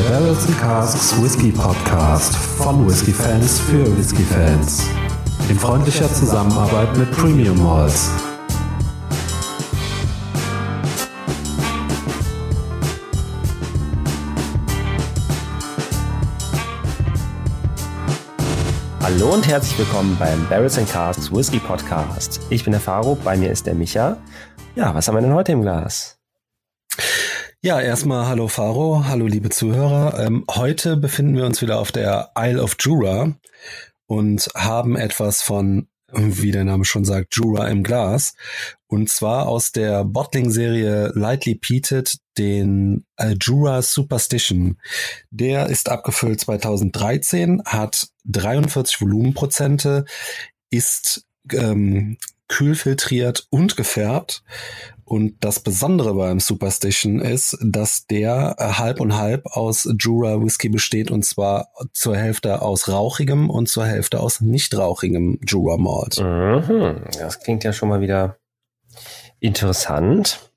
Der Barrels and Casks Whisky Podcast von Whisky Fans für Whisky Fans. In freundlicher Zusammenarbeit mit Premium Malls. Hallo und herzlich willkommen beim Barrels and Casks Whisky Podcast. Ich bin der Faro, bei mir ist der Micha. Ja, was haben wir denn heute im Glas? Ja, erstmal hallo Faro, hallo liebe Zuhörer. Ähm, heute befinden wir uns wieder auf der Isle of Jura und haben etwas von, wie der Name schon sagt, Jura im Glas. Und zwar aus der Bottling-Serie Lightly Peated, den äh, Jura Superstition. Der ist abgefüllt 2013, hat 43 Volumenprozente, ist ähm, kühl und gefärbt und das Besondere beim Superstition ist, dass der äh, halb und halb aus Jura Whisky besteht und zwar zur Hälfte aus rauchigem und zur Hälfte aus nicht rauchigem Jura Malt. Mhm, das klingt ja schon mal wieder interessant.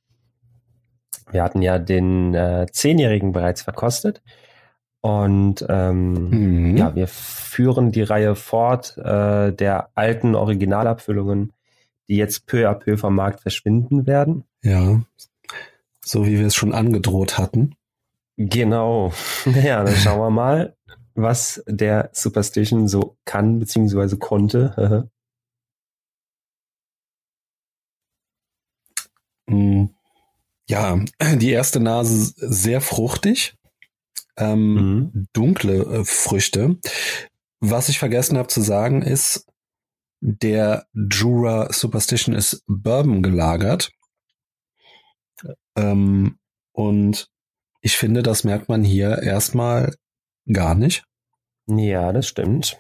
Wir hatten ja den äh, Zehnjährigen bereits verkostet. Und ähm, mhm. ja, wir führen die Reihe fort äh, der alten Originalabfüllungen die jetzt peu à peu vom Markt verschwinden werden. Ja, so wie wir es schon angedroht hatten. Genau. Naja, dann schauen wir mal, was der Superstition so kann bzw. konnte. Mm. ja, die erste Nase sehr fruchtig, ähm, mhm. dunkle äh, Früchte. Was ich vergessen habe zu sagen ist, der Jura Superstition ist Bourbon gelagert. Ähm, und ich finde, das merkt man hier erstmal gar nicht. Ja, das stimmt.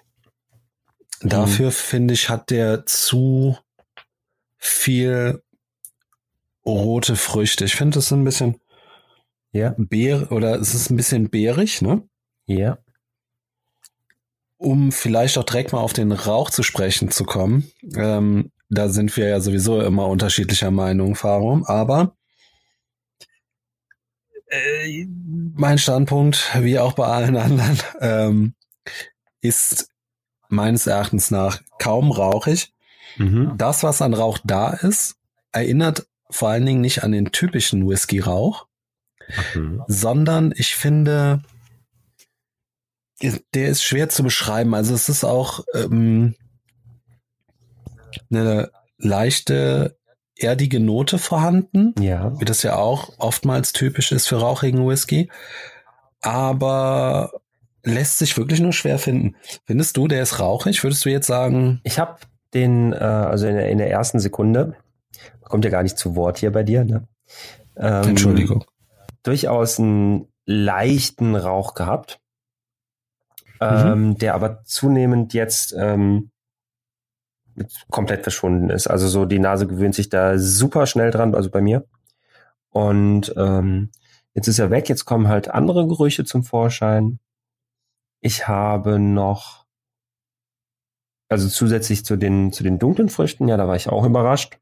Dafür mhm. finde ich, hat der zu viel rote Früchte. Ich finde, es ist ein bisschen ja. Beer oder es ist ein bisschen beerig, ne? Ja um vielleicht auch direkt mal auf den Rauch zu sprechen zu kommen, ähm, da sind wir ja sowieso immer unterschiedlicher Meinung, Faro, aber äh, mein Standpunkt, wie auch bei allen anderen, ähm, ist meines Erachtens nach kaum rauchig. Mhm. Das, was an Rauch da ist, erinnert vor allen Dingen nicht an den typischen Whisky-Rauch, mhm. sondern ich finde, der ist schwer zu beschreiben. Also es ist auch ähm, eine leichte erdige Note vorhanden, ja. wie das ja auch oftmals typisch ist für rauchigen Whisky, aber lässt sich wirklich nur schwer finden. Findest du, der ist rauchig? Würdest du jetzt sagen? Ich habe den, äh, also in der, in der ersten Sekunde, kommt ja gar nicht zu Wort hier bei dir, ne? Ähm, Entschuldigung. Durchaus einen leichten Rauch gehabt ähm, mhm. der aber zunehmend jetzt ähm, komplett verschwunden ist. Also so die Nase gewöhnt sich da super schnell dran, also bei mir. Und ähm, jetzt ist er weg, jetzt kommen halt andere Gerüche zum Vorschein. Ich habe noch, also zusätzlich zu den, zu den dunklen Früchten, ja, da war ich auch überrascht.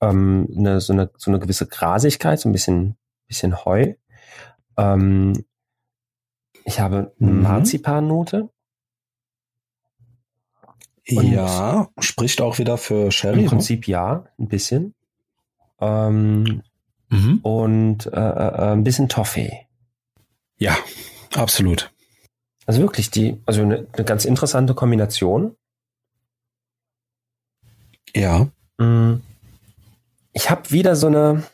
Ähm, eine, so, eine, so eine gewisse Grasigkeit, so ein bisschen, bisschen Heu. Ähm, ich habe eine mhm. Marzipannote. Ja, spricht auch wieder für Sherry. Im ne? Prinzip ja, ein bisschen. Ähm, mhm. Und äh, äh, ein bisschen Toffee. Ja, absolut. Also wirklich die, also eine, eine ganz interessante Kombination. Ja. Mm. Ich habe wieder so eine,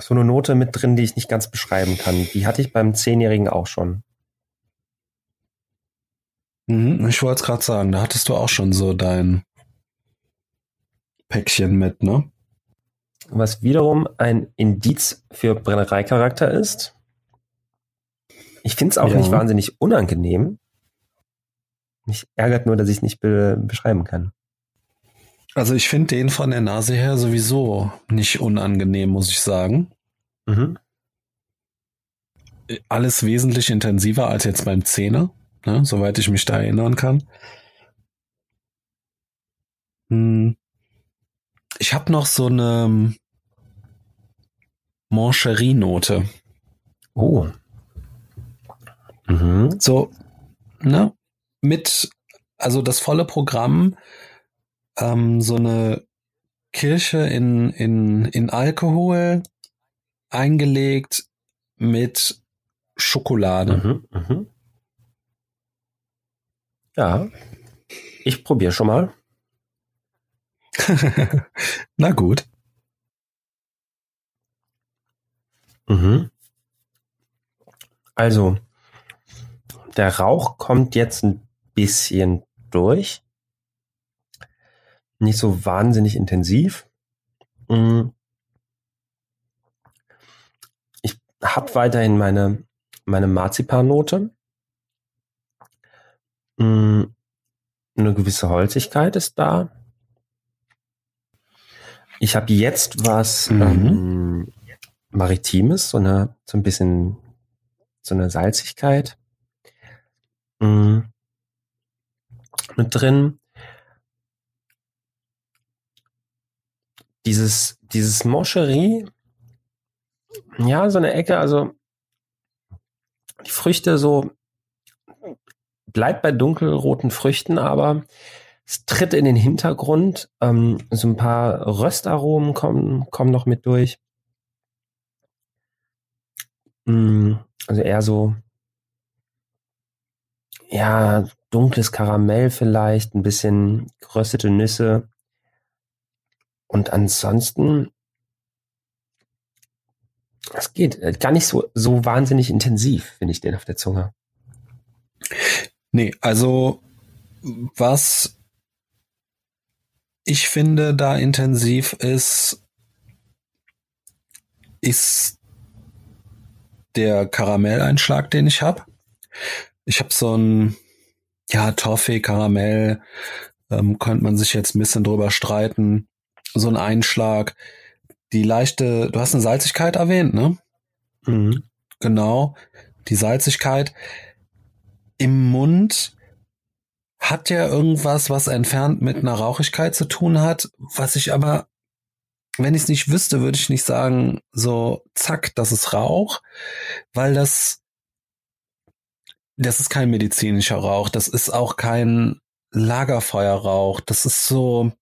so eine Note mit drin, die ich nicht ganz beschreiben kann. Die hatte ich beim Zehnjährigen auch schon. Mhm, ich wollte es gerade sagen, da hattest du auch schon so dein Päckchen mit, ne? Was wiederum ein Indiz für Brennereicharakter ist. Ich finde es auch ja. nicht wahnsinnig unangenehm. Mich ärgert nur, dass ich es nicht be beschreiben kann. Also ich finde den von der Nase her sowieso nicht unangenehm, muss ich sagen. Mhm. Alles wesentlich intensiver als jetzt beim Zähne, ne, soweit ich mich da erinnern kann. Hm. Ich habe noch so eine Moncherie-Note. Oh, Mhm. So, ne? Mit, also das volle Programm, ähm, so eine Kirsche in, in, in Alkohol eingelegt mit Schokolade. Mhm, mh. Ja, ich probiere schon mal. Na gut. Mhm. Also, der Rauch kommt jetzt ein bisschen durch. Nicht so wahnsinnig intensiv. Mhm. Ich habe weiterhin meine, meine Marzipannote. Mhm. Eine gewisse Holzigkeit ist da. Ich habe jetzt was mhm. ähm, Maritimes, so eine so ein bisschen so eine Salzigkeit mm, mit drin. Dieses dieses Moscherie, ja, so eine Ecke, also die Früchte so bleibt bei dunkelroten Früchten, aber es tritt in den Hintergrund. Ähm, so ein paar Röstaromen kommen, kommen noch mit durch. Mm, also eher so, ja, dunkles Karamell vielleicht, ein bisschen geröstete Nüsse. Und ansonsten, es geht äh, gar nicht so, so wahnsinnig intensiv, finde ich den auf der Zunge. Nee, also was ich finde da intensiv ist, ist der Karamelleinschlag, den ich habe. Ich habe so ein, ja, Toffee, Karamell, ähm, könnte man sich jetzt ein bisschen drüber streiten. So ein Einschlag. Die leichte, du hast eine Salzigkeit erwähnt, ne? Mhm. Genau. Die Salzigkeit im Mund hat ja irgendwas, was entfernt mit einer Rauchigkeit zu tun hat, was ich aber wenn ich es nicht wüsste, würde ich nicht sagen, so, zack, das ist Rauch, weil das, das ist kein medizinischer Rauch, das ist auch kein Lagerfeuerrauch, das ist so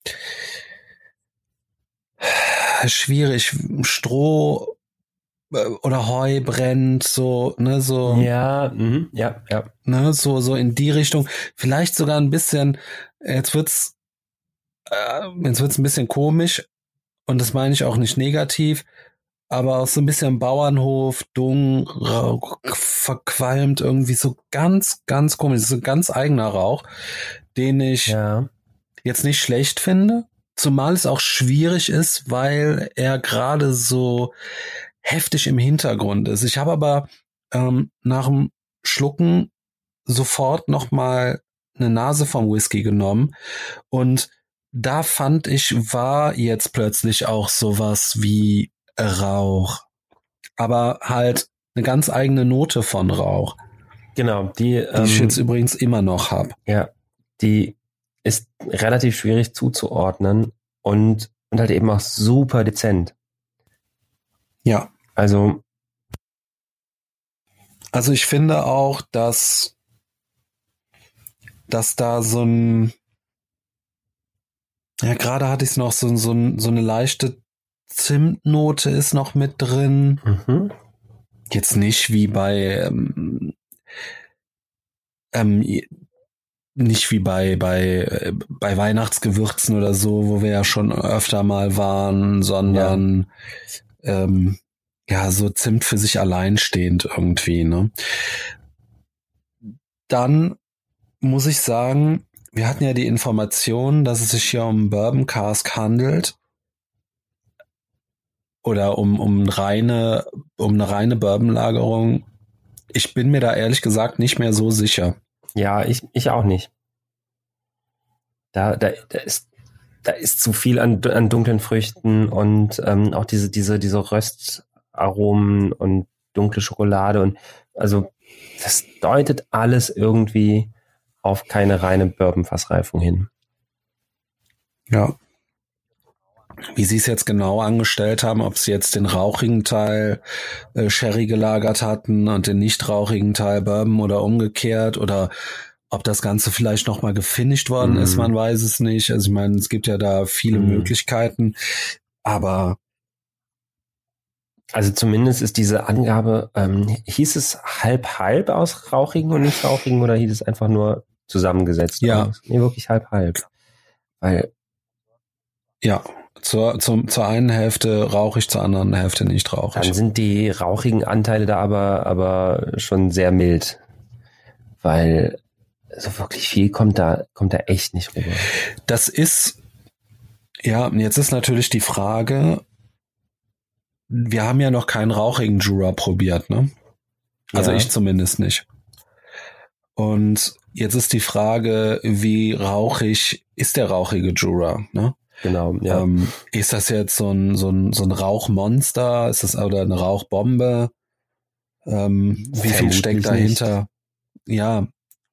schwierig, Stroh äh, oder Heu brennt, so, ne, so. Ja, mh, ja, ja. Ne, so, so in die Richtung. Vielleicht sogar ein bisschen, jetzt wird's, äh, jetzt wird's ein bisschen komisch, und das meine ich auch nicht negativ, aber auch so ein bisschen Bauernhof, dung, verqualmt, irgendwie so ganz, ganz komisch. Ist ein ganz eigener Rauch, den ich ja. jetzt nicht schlecht finde. Zumal es auch schwierig ist, weil er gerade so heftig im Hintergrund ist. Ich habe aber ähm, nach dem Schlucken sofort noch mal eine Nase vom Whisky genommen und da fand ich, war jetzt plötzlich auch sowas wie Rauch. Aber halt eine ganz eigene Note von Rauch. Genau, die, die ähm, ich jetzt übrigens immer noch habe. Ja, die ist relativ schwierig zuzuordnen und, und halt eben auch super dezent. Ja. Also. Also ich finde auch, dass, dass da so ein, ja, gerade hatte ich es noch so, so, so eine leichte Zimtnote ist noch mit drin. Mhm. Jetzt nicht wie bei ähm, ähm, nicht wie bei bei bei Weihnachtsgewürzen oder so, wo wir ja schon öfter mal waren, sondern ja, ähm, ja so Zimt für sich alleinstehend irgendwie. Ne? Dann muss ich sagen, wir hatten ja die Information, dass es sich hier um Bourbon Cask handelt. Oder um, um reine, um eine reine Bourbon-Lagerung. Ich bin mir da ehrlich gesagt nicht mehr so sicher. Ja, ich, ich auch nicht. Da, da, da ist, da ist zu viel an, an dunklen Früchten und ähm, auch diese, diese, diese Röstaromen und dunkle Schokolade und also das deutet alles irgendwie auf keine reine Bourbon-Fassreifung hin. Ja. Wie sie es jetzt genau angestellt haben, ob sie jetzt den rauchigen Teil äh, Sherry gelagert hatten und den nicht rauchigen Teil Bourbon oder umgekehrt oder ob das Ganze vielleicht nochmal gefinisht worden mhm. ist, man weiß es nicht. Also ich meine, es gibt ja da viele mhm. Möglichkeiten, aber also zumindest ist diese Angabe, ähm, hieß es halb halb aus rauchigen und nicht rauchigen oder hieß es einfach nur zusammengesetzt? Ja. Nee, wirklich halb halb. Weil ja, zur, zum, zur einen Hälfte rauchig, zur anderen Hälfte nicht rauchig. Dann sind die rauchigen Anteile da aber, aber schon sehr mild. Weil so wirklich viel kommt da, kommt da echt nicht rüber. Das ist, ja, jetzt ist natürlich die Frage, wir haben ja noch keinen rauchigen Jura probiert, ne? Also ja. ich zumindest nicht. Und jetzt ist die Frage, wie rauchig ist der rauchige Jura, ne? Genau, ja. Ähm, ist das jetzt so ein, so ein, so ein Rauchmonster? Ist das oder eine Rauchbombe? Ähm, wie viel steckt dahinter? Nicht. Ja,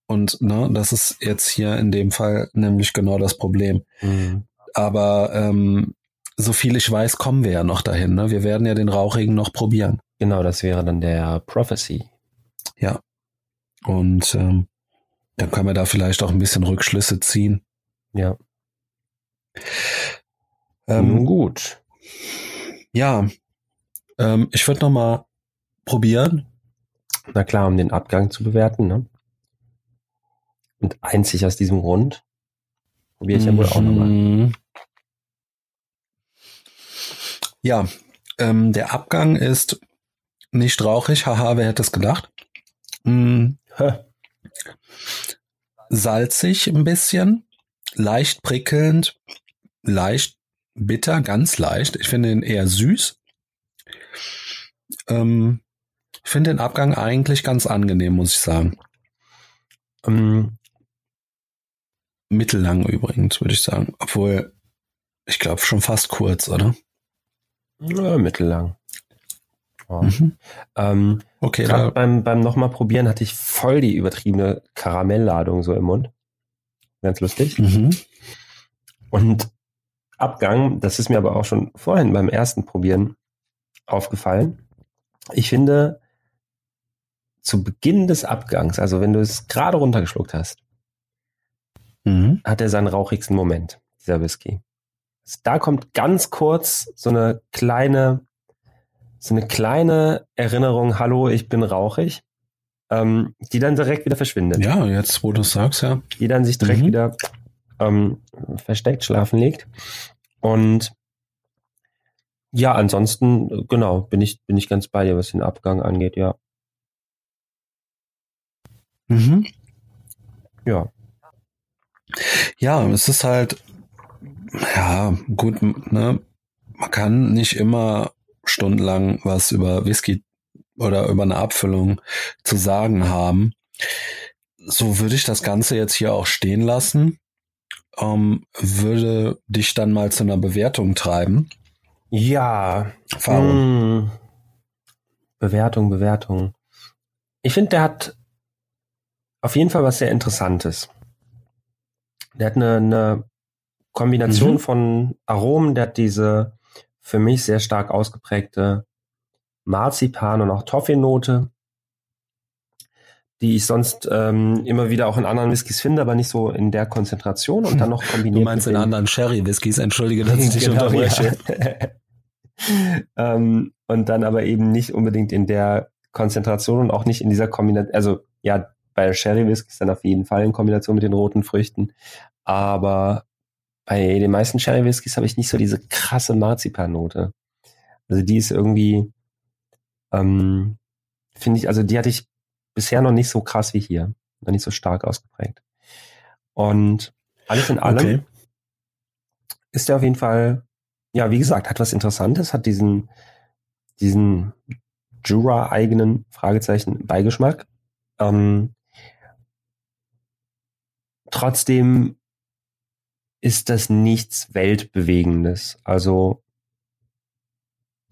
und ne, das ist jetzt hier in dem Fall nämlich genau das Problem. Mhm. Aber ähm, so viel ich weiß, kommen wir ja noch dahin. Ne? Wir werden ja den Rauchigen noch probieren. Genau, das wäre dann der Prophecy. Ja. Und ähm, dann können wir da vielleicht auch ein bisschen Rückschlüsse ziehen. Ja. Ähm, Nun gut. Ja, ähm, ich würde noch mal probieren. Na klar, um den Abgang zu bewerten. Ne? Und einzig aus diesem Grund probiere ich ja wohl auch nochmal. Mhm. Ja, ähm, der Abgang ist nicht rauchig. Haha, wer hätte es gedacht? Mhm. Salzig ein bisschen, leicht prickelnd, leicht bitter, ganz leicht. Ich finde ihn eher süß. Ähm, finde den Abgang eigentlich ganz angenehm, muss ich sagen. Ähm, mittellang übrigens, würde ich sagen. Obwohl, ich glaube schon fast kurz, oder? Ja, mittellang. Oh. Mhm. Ähm, okay. Gerade beim, beim nochmal probieren hatte ich voll die übertriebene Karamellladung so im Mund. Ganz lustig. Mhm. Und Abgang, das ist mir aber auch schon vorhin beim ersten Probieren aufgefallen. Ich finde, zu Beginn des Abgangs, also wenn du es gerade runtergeschluckt hast, mhm. hat er seinen rauchigsten Moment, dieser Whisky. Also da kommt ganz kurz so eine kleine, so eine kleine Erinnerung, hallo, ich bin rauchig, ähm, die dann direkt wieder verschwindet. Ja, jetzt wo du sagst, ja. Die dann sich direkt mhm. wieder ähm, versteckt schlafen legt. Und ja, ansonsten, genau, bin ich, bin ich ganz bei dir, was den Abgang angeht, ja. Mhm. Ja. Ja, es ist halt, ja, gut, ne, man kann nicht immer stundenlang was über Whisky oder über eine Abfüllung zu sagen haben. So würde ich das Ganze jetzt hier auch stehen lassen. Ähm, würde dich dann mal zu einer Bewertung treiben. Ja. Warum? Hm. Bewertung, Bewertung. Ich finde, der hat auf jeden Fall was sehr Interessantes. Der hat eine, eine Kombination mhm. von Aromen, der hat diese für mich sehr stark ausgeprägte Marzipan und auch Toffee-Note, die ich sonst ähm, immer wieder auch in anderen Whiskys finde, aber nicht so in der Konzentration und dann noch kombiniert. Du meinst in anderen Sherry-Whiskys, entschuldige, dass ich dich genau, unterbreche. Ja. ähm, und dann aber eben nicht unbedingt in der Konzentration und auch nicht in dieser Kombination, also ja, bei Sherry Whiskys dann auf jeden Fall in Kombination mit den roten Früchten. Aber bei den meisten Sherry Whiskys habe ich nicht so diese krasse Marzipannote. Also die ist irgendwie, ähm, finde ich, also die hatte ich bisher noch nicht so krass wie hier. Noch nicht so stark ausgeprägt. Und alles in allem okay. ist der auf jeden Fall, ja, wie gesagt, hat was Interessantes, hat diesen, diesen Jura-eigenen Fragezeichen Beigeschmack. Ähm, Trotzdem ist das nichts Weltbewegendes. Also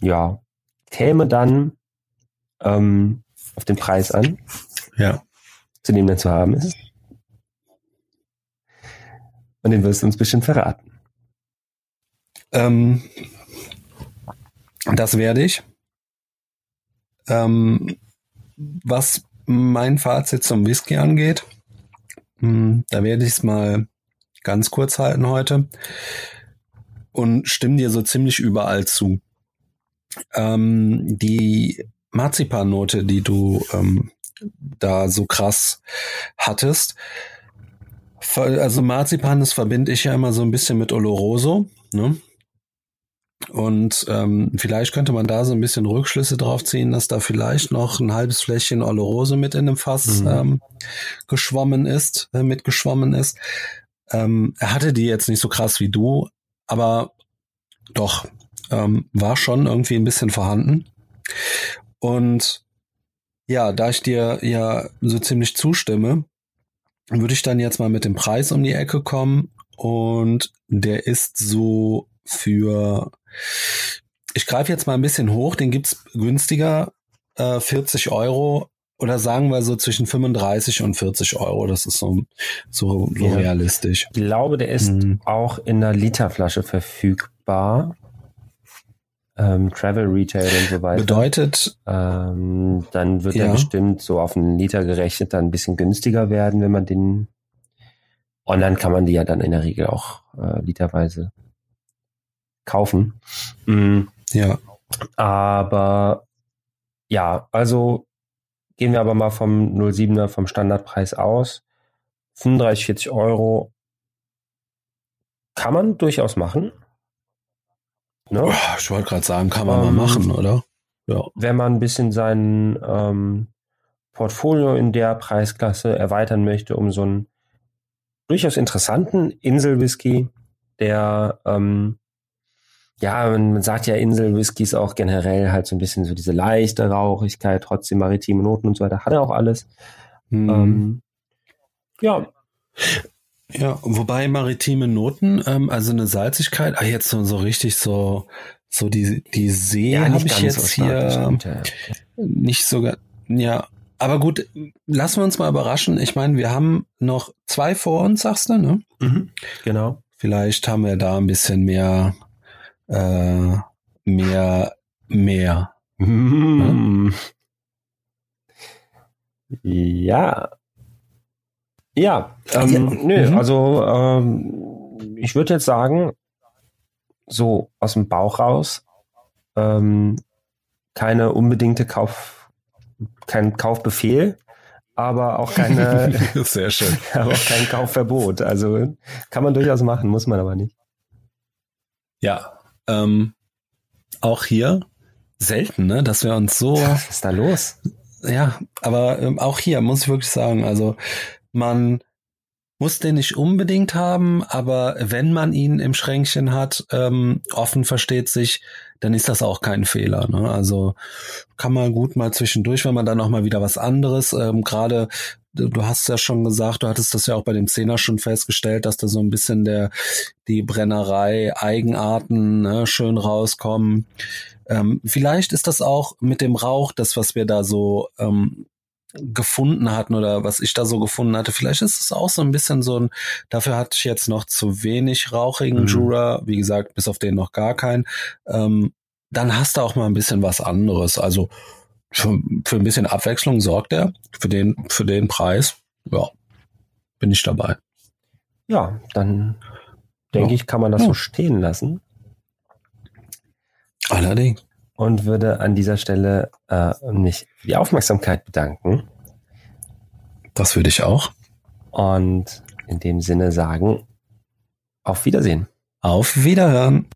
ja, käme dann ähm, auf den Preis an, ja. zu dem dann zu haben ist. Und den wirst du uns bestimmt verraten. ähm, das werde ich. Ähm, was mein Fazit zum Whisky angeht, mh, hm, da werde ich es mal ganz kurz halten heute und stimme dir so ziemlich überall zu. Ähm, die Marzipannote, die du ähm, da so krass hattest, also Marzipan, das verbinde ich ja immer so ein bisschen mit Oloroso, ne? Und ähm, vielleicht könnte man da so ein bisschen Rückschlüsse drauf ziehen, dass da vielleicht noch ein halbes Fläschchen Olorose mit in dem Fass mhm. ähm, geschwommen ist, äh, mitgeschwommen ist. Ähm, er hatte die jetzt nicht so krass wie du, aber doch, ähm, war schon irgendwie ein bisschen vorhanden. Und ja, da ich dir ja so ziemlich zustimme, würde ich dann jetzt mal mit dem Preis um die Ecke kommen und der ist so für, ich greife jetzt mal ein bisschen hoch, den gibt's günstiger, äh, 40 Euro oder sagen wir so zwischen 35 und 40 Euro. Das ist so, so, so ja. realistisch. Ich glaube, der ist mhm. auch in einer Literflasche verfügbar ähm, Travel Retail und so weiter. Bedeutet, ähm, dann wird ja. er bestimmt so auf einen Liter gerechnet dann ein bisschen günstiger werden, wenn man den online kann man die ja dann in der Regel auch äh, literweise kaufen. Mhm. Ja. Aber ja, also gehen wir aber mal vom 07er vom Standardpreis aus. 35, 40 Euro kann man durchaus machen. Ne? Ich wollte gerade sagen, kann man ähm, mal machen, oder? Ja. Wenn man ein bisschen sein ähm, Portfolio in der Preisklasse erweitern möchte, um so einen durchaus interessanten Inselwhisky, der ähm, ja, man sagt ja Inselwhiskys auch generell halt so ein bisschen so diese leichte Rauchigkeit, trotzdem maritime Noten und so weiter, hat er auch alles. Hm. Ähm, ja. Ja, wobei maritime Noten, ähm, also eine Salzigkeit, ah, jetzt so, so richtig so, so die, die See ja, habe ich jetzt so hier stimmt, ja. nicht sogar, ja, aber gut, lassen wir uns mal überraschen. Ich meine, wir haben noch zwei vor uns, sagst du, ne? Mhm, genau. Vielleicht haben wir da ein bisschen mehr, äh, mehr, mehr. Mhm. Ja, ja, ähm, ja. nö, mhm. also ähm, ich würde jetzt sagen, so aus dem Bauch raus, ähm, keine unbedingte Kauf, kein Kaufbefehl, aber auch keine, sehr schön, aber auch kein Kaufverbot. Also kann man durchaus machen, muss man aber nicht. Ja, ähm, auch hier selten, ne, dass wir uns so. Was ist da los? Ja, aber ähm, auch hier muss ich wirklich sagen, also man muss den nicht unbedingt haben, aber wenn man ihn im Schränkchen hat, ähm, offen versteht sich, dann ist das auch kein Fehler. Ne? Also kann man gut mal zwischendurch, wenn man dann auch mal wieder was anderes, ähm, gerade du hast ja schon gesagt, du hattest das ja auch bei dem Zehner schon festgestellt, dass da so ein bisschen der die Brennerei Eigenarten ne, schön rauskommen. Ähm, vielleicht ist das auch mit dem Rauch, das was wir da so ähm, gefunden hatten oder was ich da so gefunden hatte. Vielleicht ist es auch so ein bisschen so ein, dafür hatte ich jetzt noch zu wenig rauchigen mhm. Jura, wie gesagt, bis auf den noch gar keinen. Ähm, dann hast du auch mal ein bisschen was anderes. Also für, für ein bisschen Abwechslung sorgt er für den, für den Preis. Ja, bin ich dabei. Ja, dann denke ja. ich, kann man das ja. so stehen lassen. Allerdings und würde an dieser Stelle äh, mich für die Aufmerksamkeit bedanken. Das würde ich auch. Und in dem Sinne sagen, auf Wiedersehen. Auf Wiederhören.